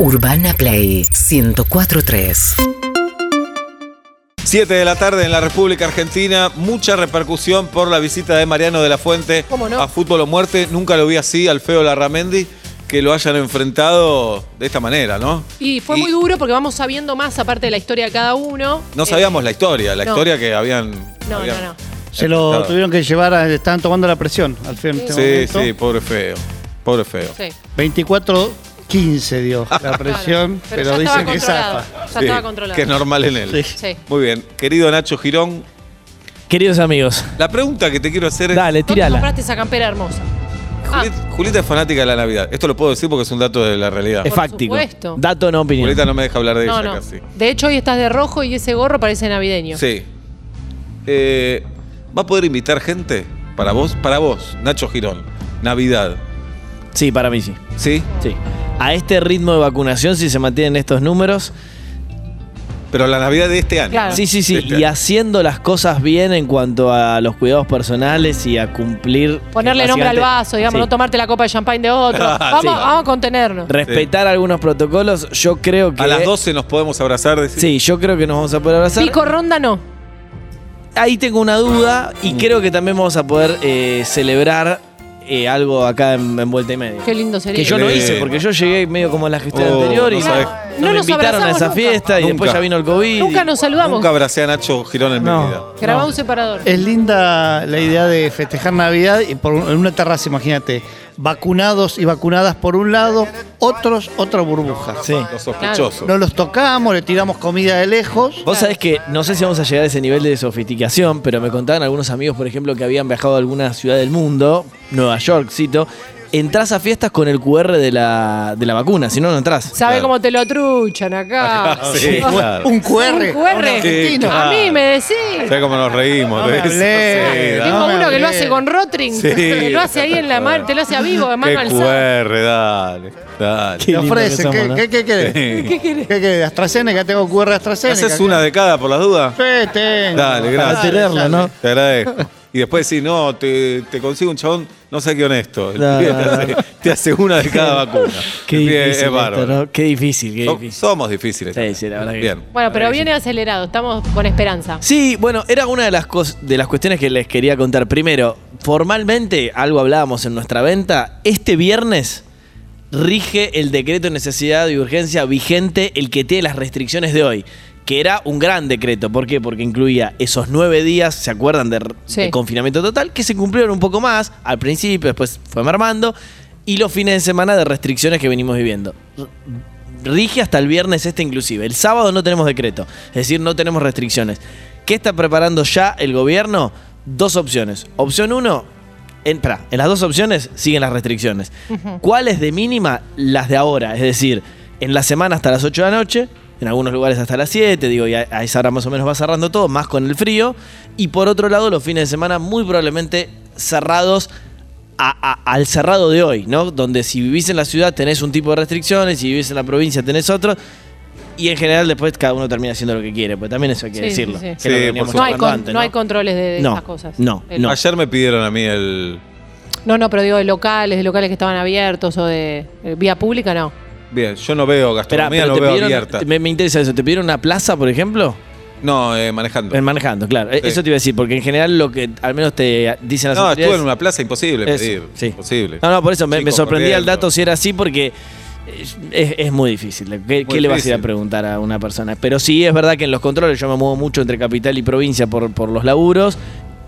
Urbana Play 1043. 7 de la tarde en la República Argentina, mucha repercusión por la visita de Mariano de la Fuente ¿Cómo no? a Fútbol o Muerte. Nunca lo vi así, al feo Larramendi, que lo hayan enfrentado de esta manera, ¿no? Y fue muy duro porque vamos sabiendo más aparte de la historia de cada uno. No Eh, sabíamos la historia, la no. historia que habían. No, habían- no, no. Se lo Claro. tuvieron que llevar, a, estaban tomando la presión al fin en este Sí, momento. sí, pobre feo. Pobre feo. Sí. 24-15 dio la presión, Claro. pero, ya dicen que zafa. Ya Sí, estaba controlado. Que es normal en él. Sí. Sí. Muy bien. Querido Nacho Girón, Queridos amigos, la pregunta que te quiero hacer es. dale, ¿Dónde tirala. compraste esa campera hermosa? Ah, Julieta, es fanática de la Navidad. Esto lo puedo decir porque es un dato de la realidad. Es Por fáctico. supuesto. Dato, no opinión. Julieta no me deja hablar de no, ella no. casi. De hecho, hoy estás de rojo y ese gorro parece navideño. Sí. Eh, ¿Va a poder invitar gente? Para vos, para vos, Nacho Girón. Navidad. Sí, para mí sí. ¿Sí? Sí. A este ritmo de vacunación, si se mantienen estos números, Pero la Navidad de este año. Sí, sí, sí. Este Y haciendo las cosas bien en cuanto a los cuidados personales y a cumplir. Ponerle nombre al vaso, digamos, Sí. no tomarte la copa de champán de otro. vamos, Sí. vamos a contenernos. Respetar algunos protocolos, yo creo que. A las 12 nos podemos abrazar. decir. Sí, yo creo que nos vamos a poder abrazar. Pico ronda no. Ahí tengo una duda y creo que también vamos a poder eh, celebrar eh, algo acá en, en Vuelta y Media. Qué lindo sería. Que yo no hice, porque yo llegué medio como en la gestión Oh, anterior y no no, nos invitaron a esa nunca. fiesta y después ya vino el COVID. Nunca nos saludamos. Nunca abracé a Nacho Girón en No. mi vida. Grabá No. un separador. Es linda la idea de festejar Navidad y por, en una terraza, imagínate, vacunados y vacunadas por un lado, otros, otra burbuja. Sí. Los sospechosos. No los tocamos, le tiramos comida de lejos. Vos sabés que no sé si vamos a llegar a ese nivel de sofisticación, pero me contaban algunos amigos, por ejemplo, que habían viajado a alguna ciudad del mundo, Nueva York, cito. Entrás a fiestas con el QR de la, de la vacuna, si no, no entrás. ¿Sabe Claro. cómo te lo truchan acá? Sí, claro. Un QR. Un QR. a un argentino. A mí me decís. ¿Sabés cómo nos reímos No de me eso? hablé. Sí, Tengo No me uno que lo hablé. hace con Rotring, Sí. que lo hace ahí en la mano, te lo hace a vivo, de Qué mano alzada. QR, dale. Dale. Qué Te lindo que ofrecen. somos, ¿Qué, ¿no? qué, qué querés? Sí. ¿Qué querés? ¿Qué querés? AstraZeneca, tengo QR de AstraZeneca. ¿Haces una de cada por las dudas? Sí, tengo. Dale, gracias. Para tenerla, ¿no? Te agradezco. Y después sí, no, te, te consigo un chabón, no sé qué honesto. No, te, no, hace, te hace una de cada vacuna. Qué difícil. es esto, bárbaro. ¿no? Qué difícil, qué So- difícil. Somos difíciles. Sí, sí, la verdad que- Bien. Bueno, pero viene acelerado, estamos con esperanza. Sí, bueno, era una de las, cos- de las cuestiones que les quería contar. Primero, formalmente, algo hablábamos en nuestra venta, este viernes rige el decreto de necesidad y urgencia vigente, el que tiene las restricciones de hoy, que era un gran decreto. ¿Por qué? Porque incluía esos nueve días, ¿se acuerdan? De, r- Sí. de confinamiento total, que se cumplieron un poco más al principio, después fue mermando, y los fines de semana de restricciones que venimos viviendo rige hasta el viernes este inclusive. El sábado no tenemos decreto, es decir, no tenemos restricciones. ¿Qué está preparando ya el gobierno? Dos opciones. Opción uno, en, en las dos opciones siguen las restricciones. ¿Cuáles de mínima? Las de ahora, es decir, en la semana hasta las 8 de la noche, en algunos lugares hasta las 7, digo, y a, a esa hora más o menos va cerrando todo, más con el frío. Y por otro lado, los fines de semana muy probablemente cerrados a- a- al cerrado de hoy, ¿no? Donde si vivís en la ciudad tenés un tipo de restricciones, si vivís en la provincia tenés otro. Y en general después cada uno termina haciendo lo que quiere, pues también eso hay que Sí, decirlo. sí, sí. que No hay, con- antes, no hay controles de, de No, esas cosas. no, El- no. Ayer me pidieron a mí el. No, no, pero digo de locales, de locales que estaban abiertos o de eh, vía pública, no. Bien, yo no veo gastronomía, pero no te veo pidieron, abierta. me, me interesa eso, ¿te pidieron una plaza, por ejemplo? No, eh, manejando. En manejando, claro. E- Sí. Eso te iba a decir, porque en general lo que al menos te dicen las No, autoridades- estuve en una plaza imposible Eso, pedir. sí. Imposible. No, no, por eso me, me Chicos sorprendía el corriendo. dato si era así, porque es, es- es muy difícil. ¿Qué, qué le vas a ir a difícil. preguntar a una persona? Pero sí es verdad que en los controles yo me muevo mucho entre capital y provincia por, por los laburos,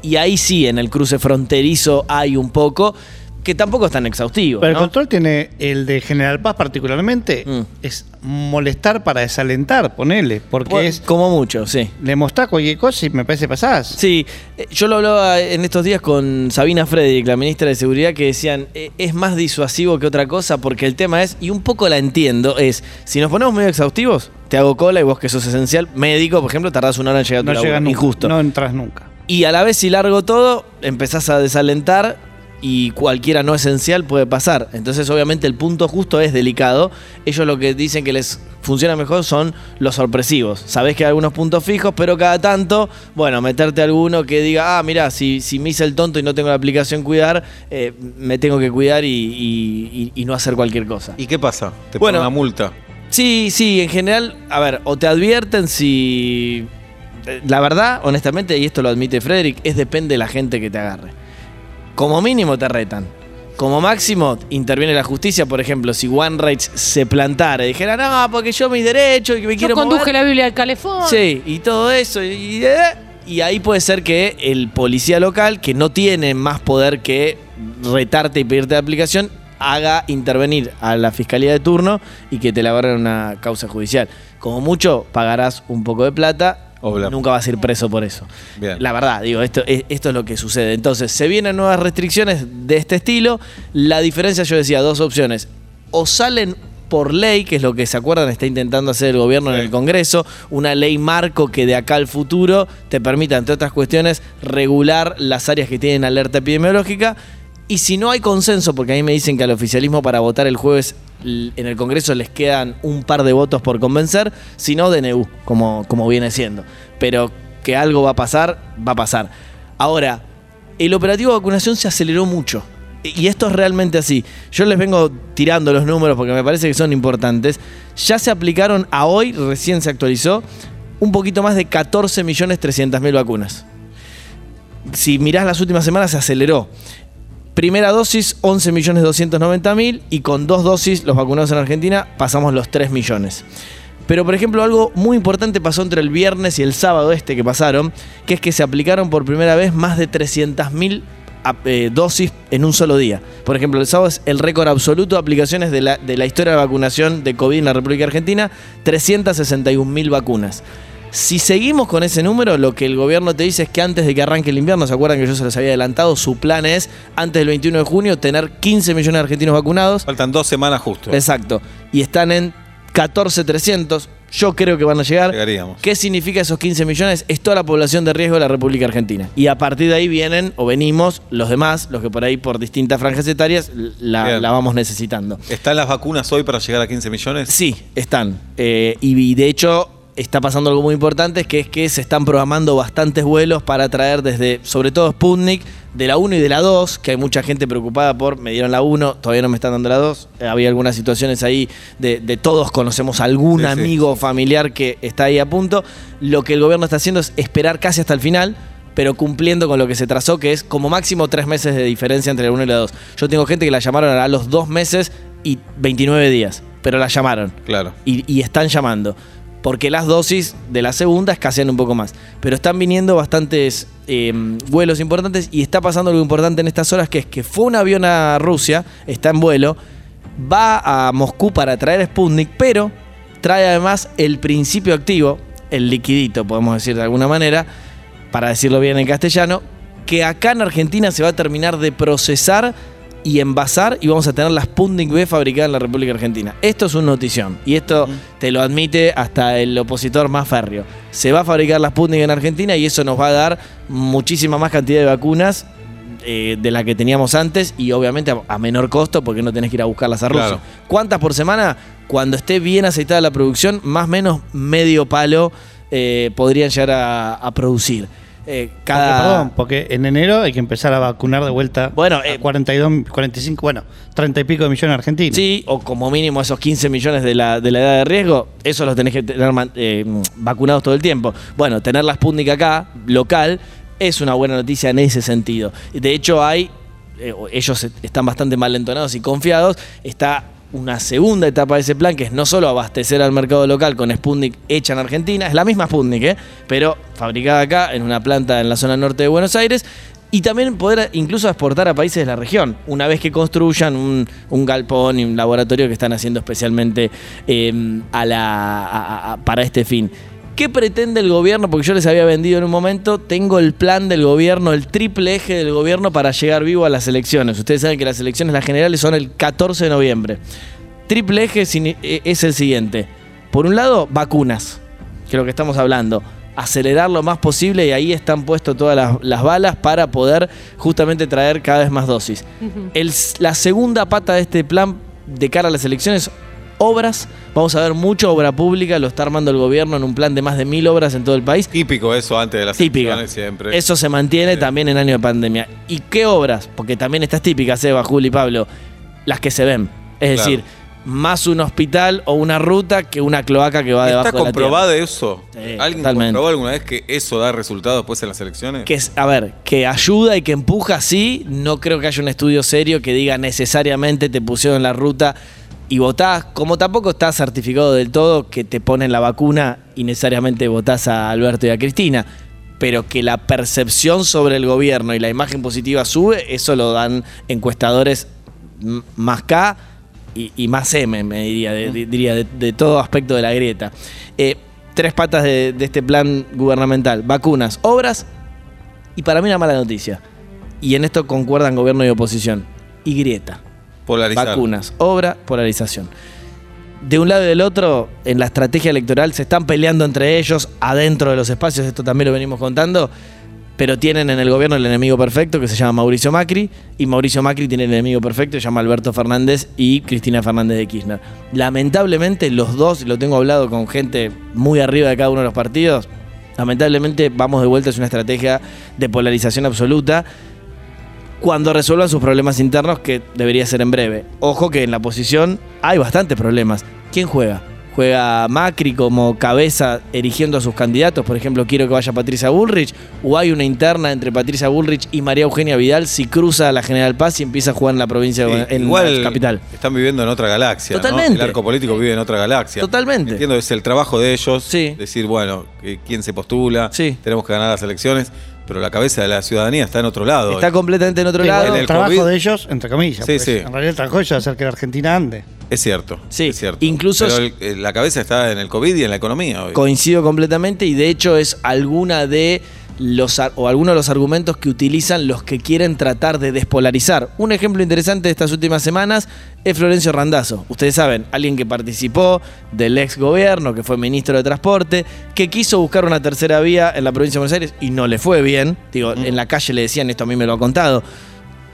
y ahí sí, en el cruce fronterizo hay un poco, que tampoco es tan exhaustivo. Pero el control tiene el de General Paz particularmente, Mm. es molestar para desalentar, ponele, porque es Como mucho, sí. le mostrás cualquier cosa y me parece pasás. Sí, eh, yo lo hablaba en estos días con Sabina Frederick, la ministra de Seguridad, que decían, eh, es más disuasivo que otra cosa porque el tema es, y un poco la entiendo, es, si nos ponemos medio exhaustivos, te hago cola y vos que sos esencial, médico, por ejemplo, tardás una hora en llegar a tu No laburo, nunca, injusto. no entras nunca. Y a la vez si largo todo, empezás a desalentar y cualquiera no esencial puede pasar. Entonces obviamente el punto justo es delicado. Ellos lo que dicen que les funciona mejor son los sorpresivos. Sabés que hay algunos puntos fijos, pero cada tanto, bueno, meterte alguno que diga, ah, mira, si, si me hice el tonto y no tengo la aplicación cuidar, eh, me tengo que cuidar y, y- y- y no hacer cualquier cosa. ¿Y qué pasa? Te Bueno. ponen una multa. Sí, sí, en general, a ver, o te advierten si... eh, La verdad, honestamente, y esto lo admite Frederick, es depende de la gente que te agarre. Como mínimo te retan. Como máximo interviene la justicia, por ejemplo, si One Rights se plantara y dijera, no, porque yo mis derechos y que me Yo quiero conduje mover". la Biblia del calefón. Sí, y todo eso. Y, y ahí puede ser que el policía local, que no tiene más poder que retarte y pedirte la aplicación, haga intervenir a la fiscalía de turno y que te la una causa judicial. Como mucho, pagarás un poco de plata. Obla. Nunca vas a ir preso por eso. Bien. La verdad, digo, esto es, esto es lo que sucede. Entonces, se vienen nuevas restricciones de este estilo. La diferencia, yo decía, dos opciones. O salen por ley, que es lo que se acuerdan, está intentando hacer el gobierno en el Congreso, una ley marco que de acá al futuro te permita, entre otras cuestiones, regular las áreas que tienen alerta epidemiológica. Y si no hay consenso, porque a mí me dicen que al oficialismo para votar el jueves en el Congreso les quedan un par de votos por convencer, si no, DNU, como, como viene siendo. Pero que algo va a pasar, va a pasar. Ahora, el operativo de vacunación se aceleró mucho. Y esto es realmente así. Yo les vengo tirando los números porque me parece que son importantes. Ya se aplicaron a hoy, recién se actualizó, un poquito más de 14.300.000 vacunas. Si mirás las últimas semanas, se aceleró. Primera dosis, 11.290.000 y con dos dosis, los vacunados en Argentina, pasamos los 3 millones. Pero, por ejemplo, algo muy importante pasó entre el viernes y el sábado este que pasaron, que es que se aplicaron por primera vez más de 300.000 ap- eh, dosis en un solo día. Por ejemplo, el sábado es el récord absoluto de aplicaciones de la, de la historia de vacunación de COVID en la República Argentina, 361.000 vacunas. Si seguimos con ese número, lo que el gobierno te dice es que antes de que arranque el invierno, ¿se acuerdan que yo se los había adelantado? Su plan es, antes del 21 de junio, tener 15 millones de argentinos vacunados. Faltan dos semanas justo. Exacto. Y están en 14.300. Yo creo que van a llegar. Llegaríamos. ¿Qué significa esos 15 millones? Es toda la población de riesgo de la República Argentina. Y a partir de ahí vienen o venimos los demás, los que por ahí por distintas franjas etarias la, vamos necesitando. ¿Están las vacunas hoy para llegar a 15 millones? Sí, están. Eh, y, y de hecho está pasando algo muy importante, que es que se están programando bastantes vuelos para traer desde, sobre todo Sputnik, de la 1 y de la 2, que hay mucha gente preocupada por, me dieron la 1, todavía no me están dando la 2. Eh, había algunas situaciones ahí de, de todos conocemos algún Sí, amigo o familiar que está ahí a punto. Lo que el gobierno está haciendo es esperar casi hasta el final pero cumpliendo con lo que se trazó, que es como máximo tres meses de diferencia entre la 1 y la 2. Yo tengo gente que la llamaron a los dos meses y 29 días, pero la llamaron Claro. y, y están llamando. Porque las dosis de la segunda escasean un poco más. Pero están viniendo bastantes eh, vuelos importantes y está pasando algo importante en estas horas, que es que fue un avión a Rusia, está en vuelo, va a Moscú para traer Sputnik, pero trae además el principio activo, el liquidito, podemos decir de alguna manera, para decirlo bien en castellano, que acá en Argentina se va a terminar de procesar y envasar y vamos a tener la Sputnik B fabricada en la República Argentina. Esto es una notición y esto te lo admite hasta el opositor más férreo. Se va a fabricar la Sputnik en Argentina y eso nos va a dar muchísima más cantidad de vacunas eh, de la que teníamos antes y obviamente a, a menor costo porque no tenés que ir a buscarlas a Rusia. Claro. ¿Cuántas por semana? Cuando esté bien aceitada la producción, más o menos medio palo eh, podrían llegar a, a producir. Eh, Porque, cada... perdón, porque en enero hay que empezar a vacunar de vuelta Bueno, a eh, 42, 45, bueno, 30 y pico de millones argentinos. Sí, o como mínimo esos 15 millones de la, de la edad de riesgo, eso los tenés que tener eh, vacunados todo el tiempo. Bueno, tener la Sputnik acá, local, es una buena noticia en ese sentido. De hecho, hay, eh, ellos están bastante mal entonados y confiados, está una segunda etapa de ese plan, que es no solo abastecer al mercado local con Sputnik hecha en Argentina, es la misma Sputnik, ¿eh? pero fabricada acá en una planta en la zona norte de Buenos Aires, y también poder incluso exportar a países de la región, una vez que construyan un, galpón y un laboratorio que están haciendo especialmente eh, para este fin. ¿Qué pretende el gobierno? Porque yo les había vendido en un momento, tengo el plan del gobierno, el triple eje del gobierno para llegar vivo a las elecciones. Ustedes saben que las elecciones las generales son el 14 de noviembre. Triple eje eh, es el siguiente. Por un lado, vacunas, que es lo que estamos hablando. Acelerar lo más posible y ahí están puestas todas las, las balas para poder justamente traer cada vez más dosis. El la segunda pata de este plan de cara a las elecciones, obras. Vamos a ver mucha obra pública, lo está armando el gobierno en un plan de más de mil obras en todo el país. Típico eso antes de las elecciones siempre. Eso se mantiene Sí. también en año de pandemia. ¿Y qué obras? Porque también estas típicas, Eva, Juli, Pablo, las que se ven. Es Claro. decir, más un hospital o una ruta que una cloaca que va debajo ¿Está de la tierra. comprobado eso? Sí, ¿Alguien totalmente. comprobó alguna vez que eso da resultados después en las elecciones? Que a ver, que ayuda y que empuja, sí. No creo que haya un estudio serio que diga necesariamente te pusieron en la ruta y votás. Como tampoco está certificado del todo que te ponen la vacuna y necesariamente votás a Alberto y a Cristina. Pero que la percepción sobre el gobierno y la imagen positiva sube, eso lo dan encuestadores más K y, y más M, me diría, de, de- diría de, de todo aspecto de la grieta. Eh, tres patas de, de este plan gubernamental: vacunas, obras y para mí una mala noticia. Y en esto concuerdan gobierno y oposición. Y grieta. Polarizar. Vacunas, obra, polarización. De un lado y del otro, en la estrategia electoral se están peleando entre ellos adentro de los espacios, esto también lo venimos contando, pero tienen en el gobierno el enemigo perfecto que se llama Mauricio Macri, y Mauricio Macri tiene el enemigo perfecto que se llama Alberto Fernández y Cristina Fernández de Kirchner. Lamentablemente los dos, lo tengo hablado con gente muy arriba de cada uno de los partidos, lamentablemente vamos de vuelta a una estrategia de polarización absoluta cuando resuelvan sus problemas internos, que debería ser en breve. Ojo que en la oposición hay bastantes problemas. ¿Quién juega? ¿Juega Macri como cabeza erigiendo a sus candidatos? Por ejemplo, quiero que vaya Patricia Bullrich. ¿O hay una interna entre Patricia Bullrich y María Eugenia Vidal si cruza la General Paz y empieza a jugar en la provincia, Sí, en igual la capital? están viviendo en otra galaxia. ¿no? Totalmente. El arco político vive en otra galaxia. Totalmente. Entiendo, es el trabajo de ellos. Sí. Decir, bueno, que quién se postula. Sí. Tenemos que ganar las elecciones. Pero la cabeza de la ciudadanía está en otro lado. Está completamente en otro Sí, lado. bueno, en el trabajo COVID. de ellos, entre comillas. Sí, sí. En realidad el trabajo de ellos es hacer que la Argentina ande. Es cierto. Sí, Es cierto. incluso- Pero el- eh, la cabeza está en el COVID y en la economía hoy. Coincido completamente y de hecho es alguna de los o algunos de los argumentos que utilizan los que quieren tratar de despolarizar. Un ejemplo interesante de estas últimas semanas es Florencio Randazzo. Ustedes saben, alguien que participó del ex gobierno, que fue ministro de Transporte, que quiso buscar una tercera vía en la provincia de Buenos Aires y no le fue bien. Digo, en la calle le decían, esto a mí me lo ha contado.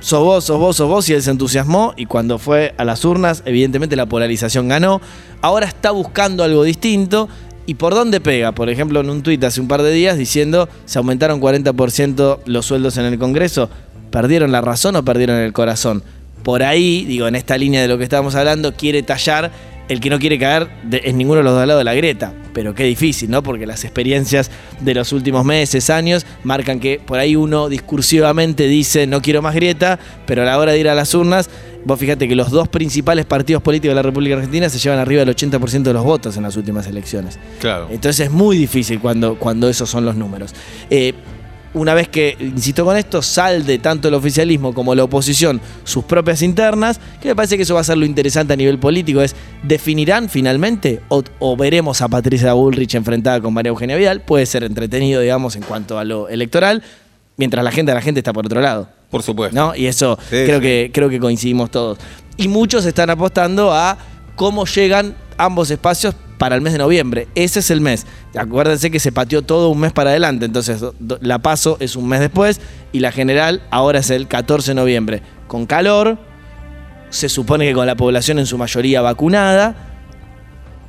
sos vos, sos vos, sos vos, y él se entusiasmó y cuando fue a las urnas, evidentemente la polarización ganó. Ahora está buscando algo distinto. ¿Y por dónde pega? Por ejemplo, en un tuit hace un par de días diciendo se aumentaron 40% los sueldos en el Congreso. ¿Perdieron la razón o perdieron el corazón? Por ahí, digo, en esta línea de lo que estábamos hablando, quiere tallar el que no quiere caer en ninguno de los dos lados de la grieta. Pero qué difícil, ¿no? Porque las experiencias de los últimos meses, años, marcan que por ahí uno discursivamente dice no quiero más grieta, pero a la hora de ir a las urnas, vos fíjate que los dos principales partidos políticos de la República Argentina se llevan arriba del 80% de los votos en las últimas elecciones. Claro. Entonces es muy difícil cuando, cuando esos son los números. Eh, una vez que, insisto con esto, salde tanto el oficialismo como la oposición sus propias internas, que me parece que eso va a ser lo interesante a nivel político, es ¿definirán finalmente o, o veremos a Patricia Bullrich enfrentada con María Eugenia Vidal? Puede ser entretenido, digamos, en cuanto a lo electoral, mientras la gente, la gente está por otro lado. Por supuesto. ¿no? Y eso Sí, creo, sí. Que, creo que coincidimos todos. Y muchos están apostando a cómo llegan ambos espacios para el mes de noviembre. Ese es el mes. Acuérdense que se pateó todo un mes para adelante. Entonces, la paso es un mes después y la general ahora es el 14 de noviembre. Con calor, se supone que con la población en su mayoría vacunada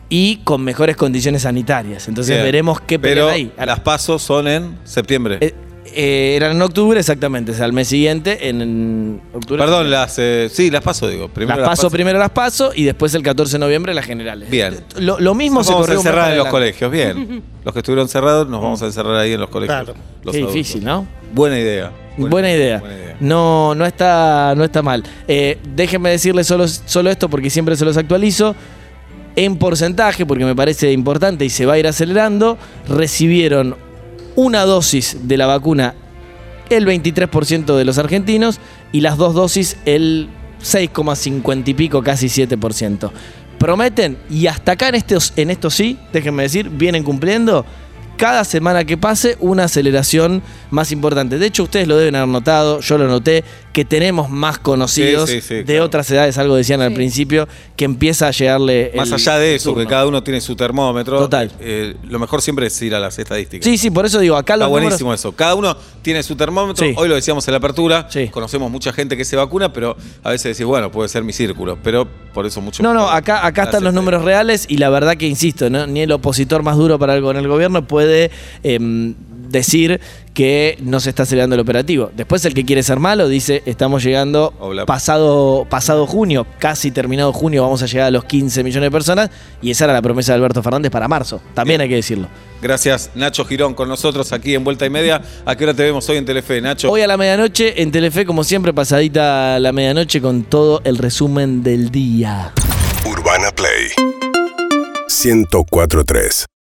y con mejores condiciones sanitarias. Entonces Bien. veremos qué Pero pelean ahí. Las pasos son en septiembre. eh, eh, eran en octubre, exactamente, o sea, al mes siguiente, en, en octubre. Perdón, las eh, sí, las paso, digo. Primero las paso, primero las paso y después el 14 de noviembre las generales. Bien. Lo, lo mismo Nos se vamos a encerrar en los colegios, bien. Los que estuvieron cerrados nos vamos a encerrar ahí en los colegios. Claro. los Qué adultos. difícil, ¿no? Buena idea. Buena, idea. buena idea. No, no está, no está mal. Eh, déjenme decirles solo, solo esto porque siempre se los actualizo. En porcentaje, porque me parece importante y se va a ir acelerando, recibieron una dosis de la vacuna el 23% de los argentinos y las dos dosis el 6,50 y pico, casi 7%. Prometen, y hasta acá en estos, en esto sí, déjenme decir, vienen cumpliendo cada semana que pase una aceleración más importante. De hecho, ustedes lo deben haber notado, yo lo noté, que tenemos más conocidos Sí, sí, sí, de claro. otras edades, algo decían al principio, que empieza a llegarle... Más el- allá de eso, que cada uno tiene su termómetro. Total. eh, lo mejor siempre es ir a las estadísticas. Sí, sí, por eso digo, acá Está los números- buenísimo eso. Cada uno tiene su termómetro. Sí. Hoy lo decíamos en la apertura. Sí. Conocemos mucha gente que se vacuna, pero a veces decís, bueno, puede ser mi círculo. Pero por eso mucho No, no, acá, acá están los números reales y la verdad que, insisto, ¿no? ni el opositor más duro para el, con el gobierno puede em, decir que no se está acelerando el operativo. Después el que quiere ser malo dice, estamos llegando Hola. pasado, pasado junio, casi terminado junio, vamos a llegar a los 15 millones de personas y esa era la promesa de Alberto Fernández para marzo. También hay que decirlo. Gracias, Nacho Girón, con nosotros aquí en Vuelta y Media. ¿A qué hora te vemos hoy en Telefe, Nacho? Hoy a la medianoche en Telefe, como siempre, pasadita la medianoche con todo el resumen del día. Urbana Play 1043